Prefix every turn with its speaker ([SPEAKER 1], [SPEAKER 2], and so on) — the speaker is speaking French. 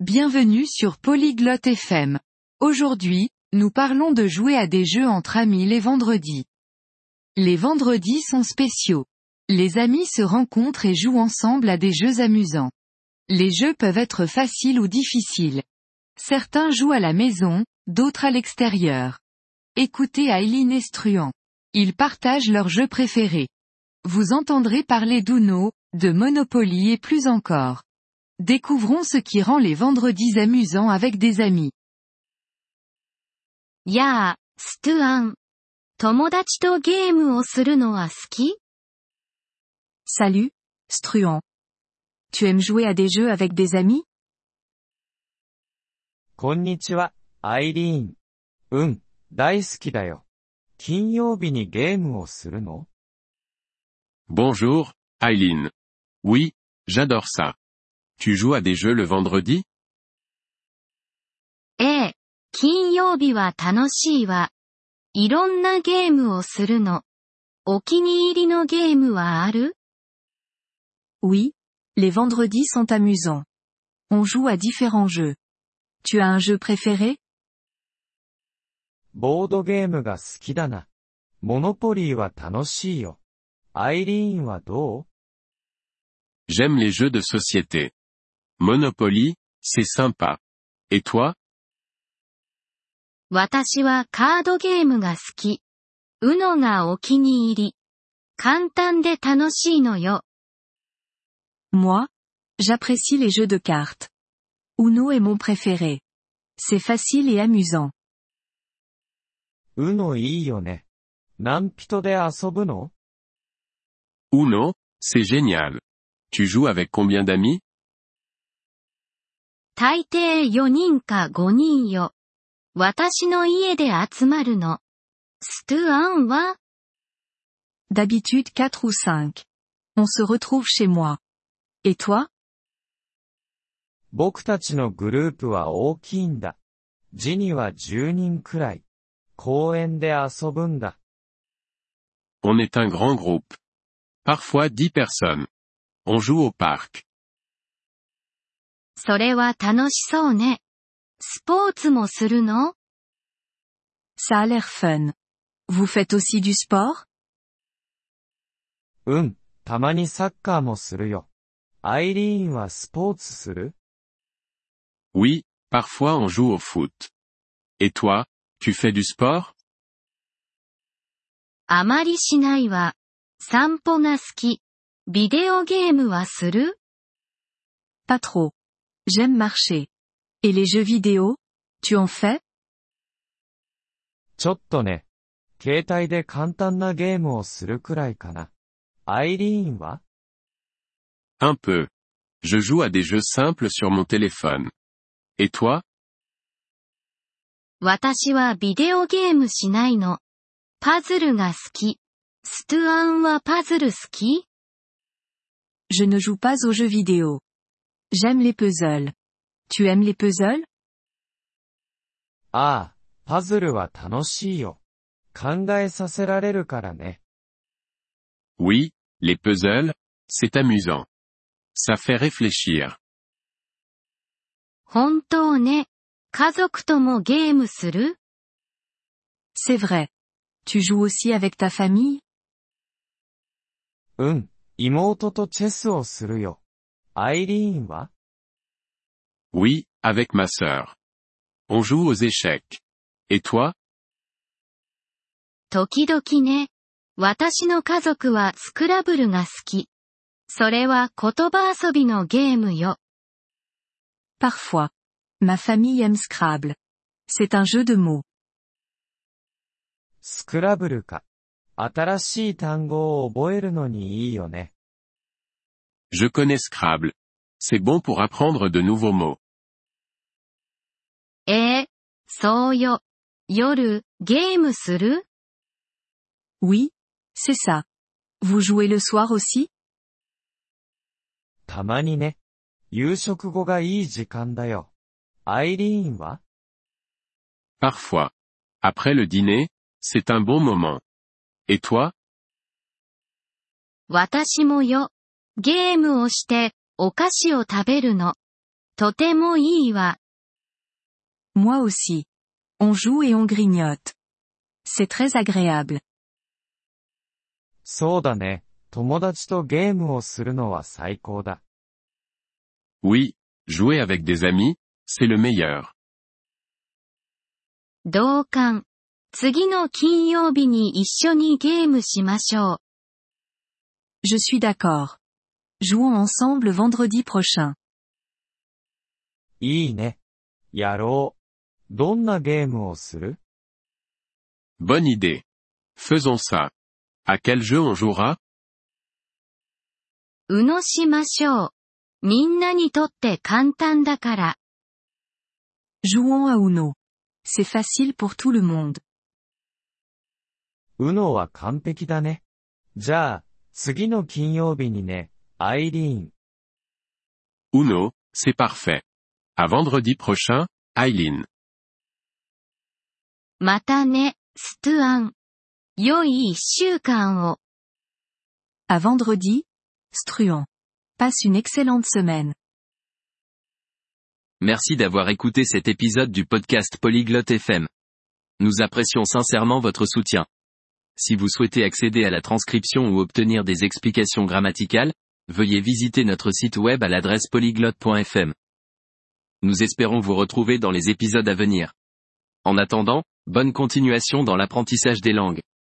[SPEAKER 1] Bienvenue sur Polyglotte FM. Aujourd'hui, nous parlons de jouer à des jeux entre amis les vendredis. Les vendredis sont spéciaux. Les amis se rencontrent et jouent ensemble à des jeux amusants. Les jeux peuvent être faciles ou difficiles. Certains jouent à la maison, d'autres à l'extérieur. Écoutez Aileen Estruan. Ils partagent leurs jeux préférés. Vous entendrez parler d'Uno, de Monopoly et plus encore. Découvrons ce qui rend les vendredis amusants avec des amis.
[SPEAKER 2] やあ、ストゥアン。友達とゲームをするのは好き
[SPEAKER 3] Salut, Struan. Tu aimes jouer à des jeux avec des amis
[SPEAKER 4] こんにちは、アイリーン。うん、大好きだよ。金曜日にゲームをするの
[SPEAKER 5] Bonjour, Eileen. Oui, j'adore ça. Tu joues à des jeux le vendredi
[SPEAKER 2] ええ、金曜日は楽しいわ。いろんなゲームをするの。お気に入りのゲームはある
[SPEAKER 3] Oui, les vendredis sont amusants. On joue à différents jeux. Tu as un jeu préféré
[SPEAKER 4] ボードゲームが好きだな。モノポリーは楽しいよ。アイリーンはどう
[SPEAKER 5] J'aime les jeux de société. Monopoly, c'est sympa. Et toi
[SPEAKER 2] 私はカードゲームが好き。うのがお気に入り。簡単で楽しいのよ。
[SPEAKER 3] Moi J'apprécie les jeux de cartes. Uno est mon préféré. C'est facile et amusant.
[SPEAKER 4] うのいいよね。何人で遊ぶの
[SPEAKER 5] Uno, c'est génial. Tu joues avec combien d'amis
[SPEAKER 2] 大抵4人か5人よ。私の家で集まるの。ストゥアンは
[SPEAKER 3] D'habitude 4 ou 5. On se retrouve chez moi. Et toi
[SPEAKER 4] 僕たちのグループは大きいんだ。ジニは10人くらい。公園で遊ぶんだ。
[SPEAKER 5] On est un grand groupe. Parfois 10 personnes. On joue au parc.
[SPEAKER 2] それは楽しそうね。スポーツもするの
[SPEAKER 3] Ça a l'air fun. Vous faites aussi du sport
[SPEAKER 4] うん、たまにサッカーもするよ。アイリーンはスポーツする
[SPEAKER 5] Oui, parfois on joue au foot. Et toi, tu fais du sport
[SPEAKER 2] あまりしないわ。散歩が好き。ビデオゲームはする
[SPEAKER 3] Pas trop. J'aime marcher. Et les jeux vidéo Tu en fais
[SPEAKER 4] ちょっとね。携帯で簡単なゲームをするくらいかな。アイリーンは
[SPEAKER 5] Un peu. Je joue à des jeux simples sur mon téléphone. Et toi
[SPEAKER 2] 私はビデオゲームしないの。パズルが好き。ストゥアンはパズル好き
[SPEAKER 3] Je ne joue pas aux jeux vidéo. J'aime les puzzles. Tu aimes les puzzles
[SPEAKER 4] ああ、パズルは楽しいよ。考えさせられるからね。
[SPEAKER 5] Oui, les puzzles, c'est amusant. Ça fait réfléchir.
[SPEAKER 2] 本当ね。家族ともゲームする
[SPEAKER 3] C'est vrai. Tu joues aussi avec ta famille
[SPEAKER 4] うん、妹とチェスをするよ。アイリーンは
[SPEAKER 5] Oui, avec ma sœur. On joue aux échecs. Et toi
[SPEAKER 2] 時々ね。私の家族はスクラブルが好き。それは言葉遊びのゲームよ。
[SPEAKER 3] Parfois. Ma famille aime Scrabble. C'est un jeu de mots.
[SPEAKER 4] スクラブルか。新しい単語を覚えるのにいいよね。
[SPEAKER 5] Je connais Scrabble. C'est bon pour apprendre de nouveaux mots.
[SPEAKER 2] ええそうよ。夜、ゲームする
[SPEAKER 3] Oui, c'est ça. Vous jouez le soir aussi
[SPEAKER 4] たまにね。夕食後がいい時間だよ。アイリーンは
[SPEAKER 5] Parfois. Après le dîner, c'est un bon moment. Et toi
[SPEAKER 2] 私もよ。 ゲームをして、お菓子を食べるの。とてもいいわ。
[SPEAKER 3] Moi aussi. On joue et on grignote. C'est très agréable.
[SPEAKER 4] そうだね。友達とゲームをするのは最高だ。
[SPEAKER 5] Oui, jouer avec des amis, c'est le meilleur.
[SPEAKER 2] 同感。次の金曜日に一緒にゲームしましょう。
[SPEAKER 3] Je suis d'accord. Jouons ensemble vendredi prochain.
[SPEAKER 4] いいね。やろう。どんなゲームをする
[SPEAKER 5] Bonne idée. Faisons ça. À quel jeu on jouera
[SPEAKER 2] うのしましょう。みんなにとって簡単だから。
[SPEAKER 3] Jouons à Uno. C'est facile pour tout le monde.
[SPEAKER 4] うのは完璧だね。じゃあ、次の金曜日にね、 アイリーン。
[SPEAKER 5] Uno, c'est parfait. À vendredi prochain, Eileen.
[SPEAKER 2] またね、ストゥアン。良い一週間を。
[SPEAKER 3] À vendredi, Struan. Passe une excellente semaine.
[SPEAKER 6] Merci d'avoir écouté cet épisode du podcast Polyglotte FM. Nous apprécions sincèrement votre soutien. Si vous souhaitez accéder à la transcription ou obtenir des explications grammaticales, veuillez visiter notre site web à l'adresse polyglotte.fm. Nous espérons vous retrouver dans les épisodes à venir. En attendant, bonne continuation dans l'apprentissage des langues.